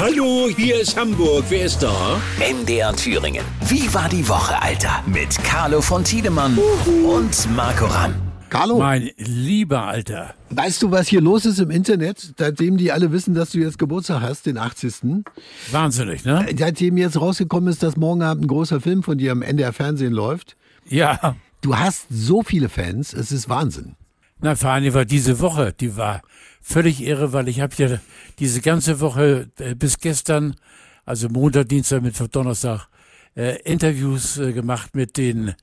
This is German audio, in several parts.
Hallo, hier ist Hamburg. Wer ist da? MDR Thüringen. Wie war die Woche, Alter? Mit Carlo von Tiedemann und Marco Ramm. Carlo, Mein lieber Alter. weißt du, was hier los ist im Internet, seitdem die alle wissen, dass du jetzt Geburtstag hast, den 80. Wahnsinnig, ne? Seitdem jetzt rausgekommen ist, dass morgen Abend ein großer Film von dir am NDR Fernsehen läuft. Ja. Du hast so viele Fans, es ist Wahnsinn. Na, vor allem war diese Woche, die war völlig irre, weil ich habe ja diese ganze Woche äh, bis gestern, also Montag, Dienstag, Mittwoch, Donnerstag, äh, Interviews äh, gemacht mit den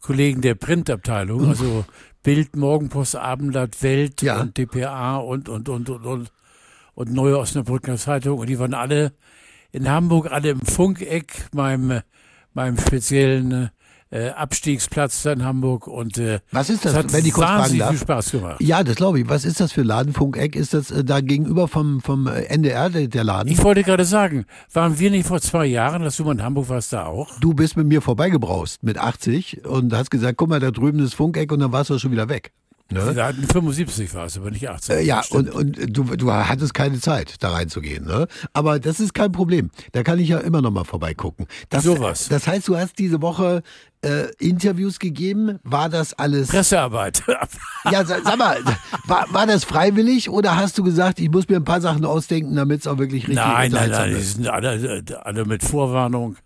Kollegen der Printabteilung, also Bild, Morgenpost, Abendblatt, Welt Ja. und dpa und, und, und, und, und, und Neue Osnabrücker Zeitung. Und die waren alle in Hamburg, alle im Funkeck, meinem, meinem speziellen äh, Abstiegsplatz in Hamburg. Und äh, Was ist das, es hat wenn ich kurz fragen wahnsinnig darf? viel Spaß gemacht. Ja, das glaube ich. Was ist das für Laden? Funkeck? Ist das äh, da gegenüber vom, vom äh, NDR der, der Laden? Ich wollte gerade sagen, waren wir nicht vor zwei Jahren, dass du mal in Hamburg warst, da auch? du bist mit mir vorbeigebraust mit 80 und hast gesagt, guck mal, da drüben ist Funkeck und dann warst du schon wieder weg. Ne? Wir hatten 75 war es, aber nicht 80. Äh, ja, Stimmt. und, und du, du hattest keine Zeit, da reinzugehen. Ne? Aber das ist kein Problem. Da kann ich ja immer noch mal vorbeigucken. Das, Sowas. Das heißt, du hast diese Woche äh, Interviews gegeben. War das alles... Pressearbeit. Ja, sag, mal, war, war das freiwillig oder hast du gesagt, ich muss mir ein paar Sachen ausdenken, damit es auch wirklich richtig nein, nein, unterhaltsam nein, die ist? sind alle, alle mit Vorwarnung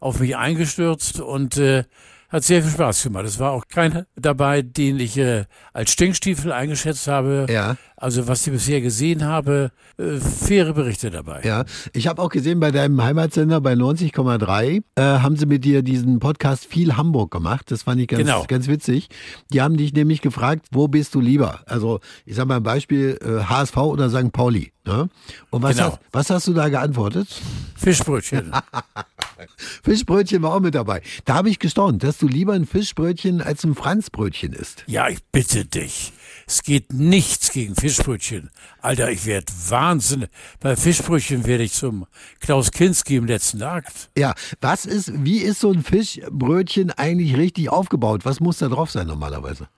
auf mich eingestürzt und äh, hat sehr viel Spaß gemacht. Es war auch keiner dabei, den ich äh, als Stinkstiefel eingeschätzt habe. Ja. Also was ich bisher gesehen habe, äh, faire Berichte dabei. Ja, ich habe auch gesehen, bei deinem Heimatsender bei 90,3 äh, haben sie mit dir diesen Podcast viel Hamburg gemacht. Das fand ich ganz, Genau. ganz witzig. Die haben dich nämlich gefragt, wo bist du lieber? Also ich sag mal ein Beispiel, äh, HSV oder St. Pauli. Ne? Und was, Genau. hast, was hast du da geantwortet? Fischbrötchen. Fischbrötchen war auch mit dabei. Da habe ich gestaunt, dass du lieber ein Fischbrötchen als ein Franzbrötchen isst. Ja, ich bitte dich. Es geht nichts gegen Fischbrötchen. Alter, ich werd wahnsinnig. Bei Fischbrötchen werde ich zum Klaus Kinski im letzten Akt. Ja, was ist, wie ist so ein Fischbrötchen eigentlich richtig aufgebaut? Was muss da drauf sein normalerweise?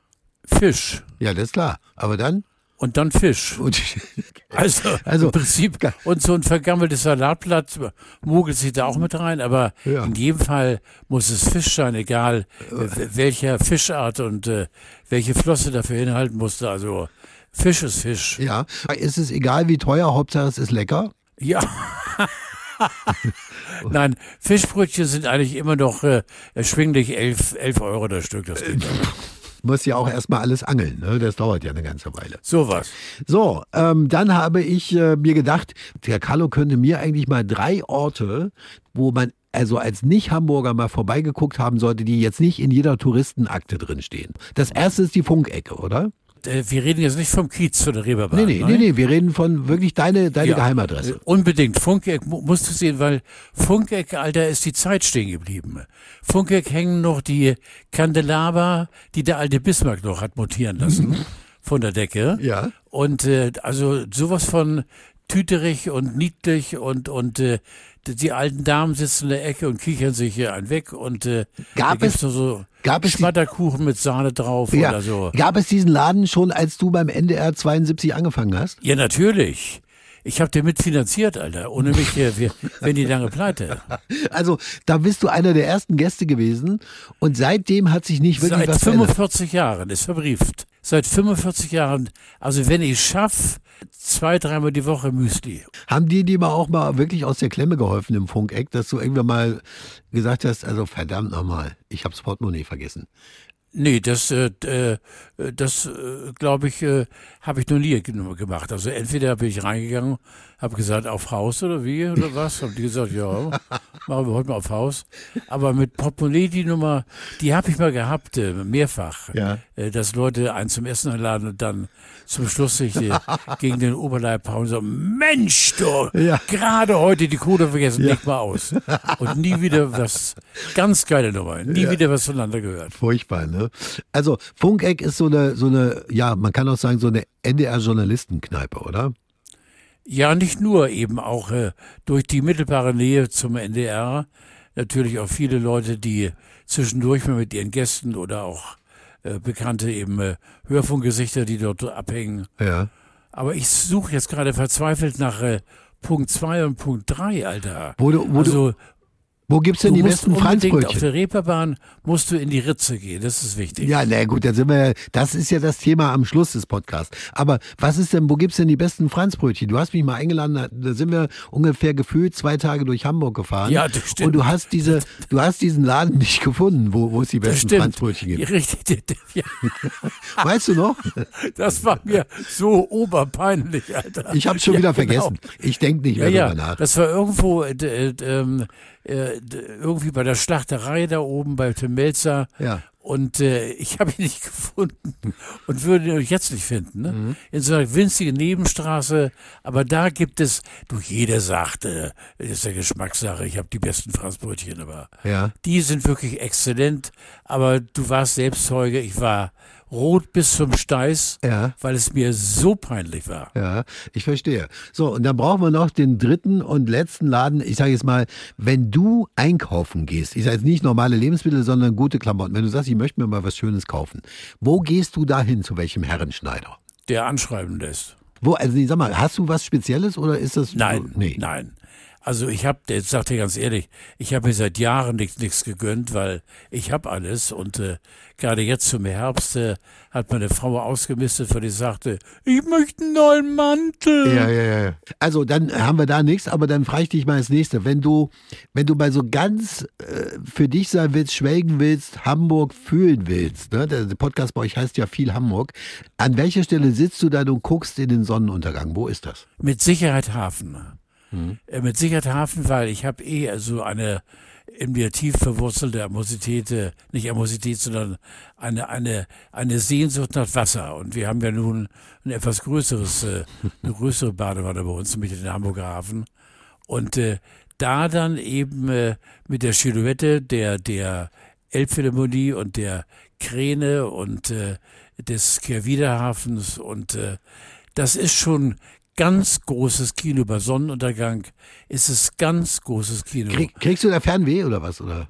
Fisch. Ja, das ist klar. Aber dann? Und dann Fisch. Und, Also, Also- im Prinzip, und so ein vergammeltes Salatblatt mogelt sich da auch mit rein, aber Ja. in jedem Fall muss es Fisch sein, egal äh, welcher Fischart und äh, welche Flosse dafür hinhalten musste. Also Fisch ist Fisch. Ja, ist es egal wie teuer, Hauptsache es ist lecker. Ja. Nein, Fischbrötchen sind eigentlich immer noch äh, erschwinglich 11, 11 Euro das Stück. Das geht. Muss ja auch erstmal alles angeln, ne? das dauert ja eine ganze Weile. Sowas. So, ähm, dann habe ich äh, mir gedacht, der Carlo könnte mir eigentlich mal drei Orte, wo man also als Nicht-Hamburger mal vorbeigeguckt haben sollte, die jetzt nicht in jeder Touristenakte drinstehen. Das erste ist die Funkecke, oder? Äh, wir reden jetzt nicht vom Kiez zu der Reeperbahn. Nee, nee, nein? nee, nee, wir reden von wirklich deine, deine Ja, Geheimadresse. äh, Unbedingt. Funkeck mu- musst du sehen, weil Funkeck, Alter, ist die Zeit stehen geblieben. Funkeck hängen noch die Kandelaber, die der alte Bismarck noch hat montieren lassen von der Decke. Ja. Und äh, also sowas von tüterig und niedlich und und äh, die, alten Damen sitzen in der Ecke und kichern sich hier einen weg und äh, Gab es- so gab es Schmatterkuchen mit Sahne drauf Ja. oder so. Gab es diesen Laden schon, als du beim NDR 72 angefangen hast? Ja, natürlich. Ich habe den mitfinanziert, Alter. Ohne mich äh, wir, wären die lange pleite. Also, da bist du einer der ersten Gäste gewesen und seitdem hat sich nicht wirklich Seit was verändert. 45 Jahren ist verbrieft. Seit 45 Jahren, also wenn ich schaff, zwei, dreimal die Woche Müsli. Haben die dir mal auch mal wirklich aus der Klemme geholfen im Funkeck, dass du irgendwann mal gesagt hast, also verdammt nochmal, ich hab's Portemonnaie vergessen. Nee, das, äh, äh, das äh, glaube ich, äh, habe ich noch nie ge- gemacht. Also entweder bin ich reingegangen, habe gesagt, auf Haus oder wie oder was. Haben die gesagt, ja, machen wir heute mal auf Haus. Aber mit Portemonnaie die Nummer, die habe ich mal gehabt, äh, mehrfach. Ja. Äh, dass Leute einen zum Essen einladen und dann zum Schluss sich äh, gegen den Oberleib hauen und so, Mensch, du, Ja. gerade heute die Kohle vergessen, Ja. leg mal aus. Und nie wieder was, ganz geile Nummer, nie wieder was voneinander gehört. Furchtbar, ne? Also, Funkeck ist so eine, so eine, ja, man kann auch sagen, so eine NDR-Journalistenkneipe, oder? Ja, nicht nur, eben auch äh, durch die mittelbare Nähe zum NDR natürlich auch viele Leute, die zwischendurch mal mit ihren Gästen oder auch äh, bekannte eben äh, Hörfunkgesichter, die dort abhängen. Ja. Aber ich suche jetzt gerade verzweifelt nach äh, Punkt 2 und Punkt 3, Alter. Wo du- wo also, Wo gibt's denn du die besten unbedingt auf Franzbrötchen? der Reeperbahn musst du in die Ritze gehen, das ist wichtig. Ja, na gut, dann sind wir, das ist ja das Thema am Schluss des Podcasts. Aber was ist denn, wo gibt's denn die besten Franzbrötchen? Du hast mich mal eingeladen, da- sind wir ungefähr gefühlt zwei Tage durch Hamburg gefahren. Ja, das stimmt. Und du hast diese, du hast diesen Laden nicht gefunden, wo, wo es die besten. Franzbrötchen gibt. Ja, Richtig, ja, Weißt du noch? das war mir so oberpeinlich, Alter. Ich habe schon Ja, wieder genau. vergessen. Ich denke nicht Ja, mehr ja, drüber nach. das war irgendwo äh, äh, ähm, äh, irgendwie bei der Schlachterei da oben bei Tim Melzer. Ja. Und äh, ich habe ihn nicht gefunden und würde ihn jetzt nicht finden. Ne? Mhm. In so einer winzigen Nebenstraße. Aber da gibt es, du, jeder sagt, äh, ist ja Geschmackssache, ich habe die besten Franzbrötchen, aber Ja. die sind wirklich exzellent. Aber du warst selbst Zeuge, ich war rot bis zum Steiß, Ja. weil es mir so peinlich war. Ja, ich verstehe. So, und dann brauchen wir noch den dritten und letzten Laden. Ich sage jetzt mal, wenn du einkaufen gehst, ich sage jetzt nicht normale Lebensmittel, sondern gute Klamotten. Wenn du sagst, ich möchte mir mal was Schönes kaufen, wo gehst du dahin zu welchem Herrenschneider? Der anschreiben lässt. Wo, also ich sag mal, hast du was Spezielles oder ist das? Nein, nee. nein. Also ich habe, jetzt sag dir ganz ehrlich, ich habe mir seit Jahren nichts gegönnt, weil ich habe alles und äh, gerade jetzt zum Herbst äh, hat meine Frau ausgemistet, weil ich sagte, ich möchte einen neuen Mantel. Ja, ja, ja. Also dann haben wir da nichts, aber dann frage ich dich mal das nächste. Wenn du, wenn du bei so ganz äh, für dich sein willst, schwelgen willst, Hamburg fühlen willst, ne? der, der Podcast bei euch heißt ja viel Hamburg, an welcher Stelle sitzt du dann und guckst in den Sonnenuntergang? Wo ist das? Mit Sicherheit Hafen. Äh, mit Sicherheit Hafen, weil ich habe eh so eine in mir tief verwurzelte Amosität, äh, nicht Amosität, sondern eine, eine, eine Sehnsucht nach Wasser. Und wir haben ja nun ein etwas größeres, äh, eine größere Badewanne bei uns, nämlich den Hamburger Hafen. Und äh, da dann eben äh, mit der Silhouette der, der Elbphilharmonie und der Kräne und äh, des Kehrwiederhafens und äh, das ist schon ganz großes Kino. Bei Sonnenuntergang ist es ganz großes Kino. Krieg, kriegst du da Fernweh oder was? Oder?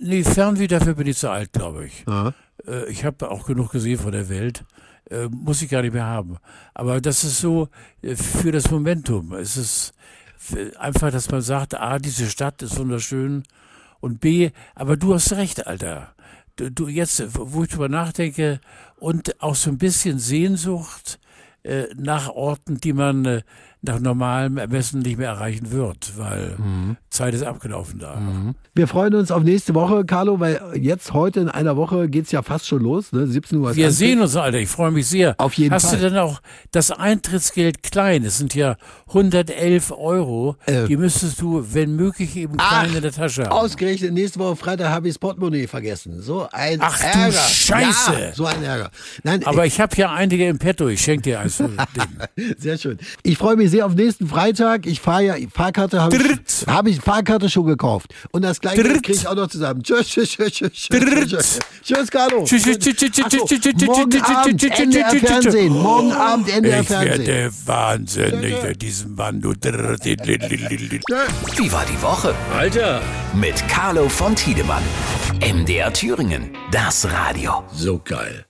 nee, Fernweh, dafür bin ich zu alt, glaube ich. Ja. Äh, ich habe auch genug gesehen von der Welt. Äh, muss ich gar nicht mehr haben. Aber das ist so äh, für das Momentum. Es ist einfach, dass man sagt, A, diese Stadt ist wunderschön und B, aber du hast recht, Alter. Du, du jetzt, wo ich drüber nachdenke und auch so ein bisschen Sehnsucht nach Orten, die man äh, nach normalem Ermessen nicht mehr erreichen wird, weil Zeit ist abgelaufen da. Wir freuen uns auf nächste Woche, Carlo, weil jetzt heute in einer Woche geht's ja fast schon los, ne? 17 Uhr. Wir sehen uns, Alter. Ich freue mich sehr. Auf jeden Hast Fall. du denn auch das Eintrittsgeld klein? Es sind ja 111 Euro. Äh. Die müsstest du, wenn möglich, eben klein in der Tasche haben. Ausgerechnet nächste Woche Freitag habe ich das Portemonnaie vergessen. So ein Ach du Ärger. Scheiße. Ja, so ein Ärger. Nein, Aber ich habe ja einige im Petto. Ich schenke dir eins. Sehr schön. Ich freue mich sehr auf nächsten Freitag. Ich fahre ja, Fahrkarte habe ich, hab ich Fahrkarte schon gekauft. Und das gleiche kriege ich auch noch zusammen. Tschüss, tschüss, tschüss, tschüss. tschüss. Tschüss, tschüss Carlo. Tschüss, tschüss, tschüss, tschüss, tschüss, tschüss, Morgen tschüss, Abend tschüss, NDR tschüss, tschüss. Fernsehen. Morgen Abend NDR Ich Fernsehen. werde wahnsinnig in diesem Mann. Du. Wie war die Woche? Alter, Mit Carlo von Tiedemann. MDR Thüringen. Das Radio. so geil.